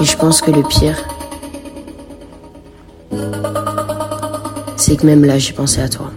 Et je pense que le pire, c'est que même là, j'ai pensé à toi.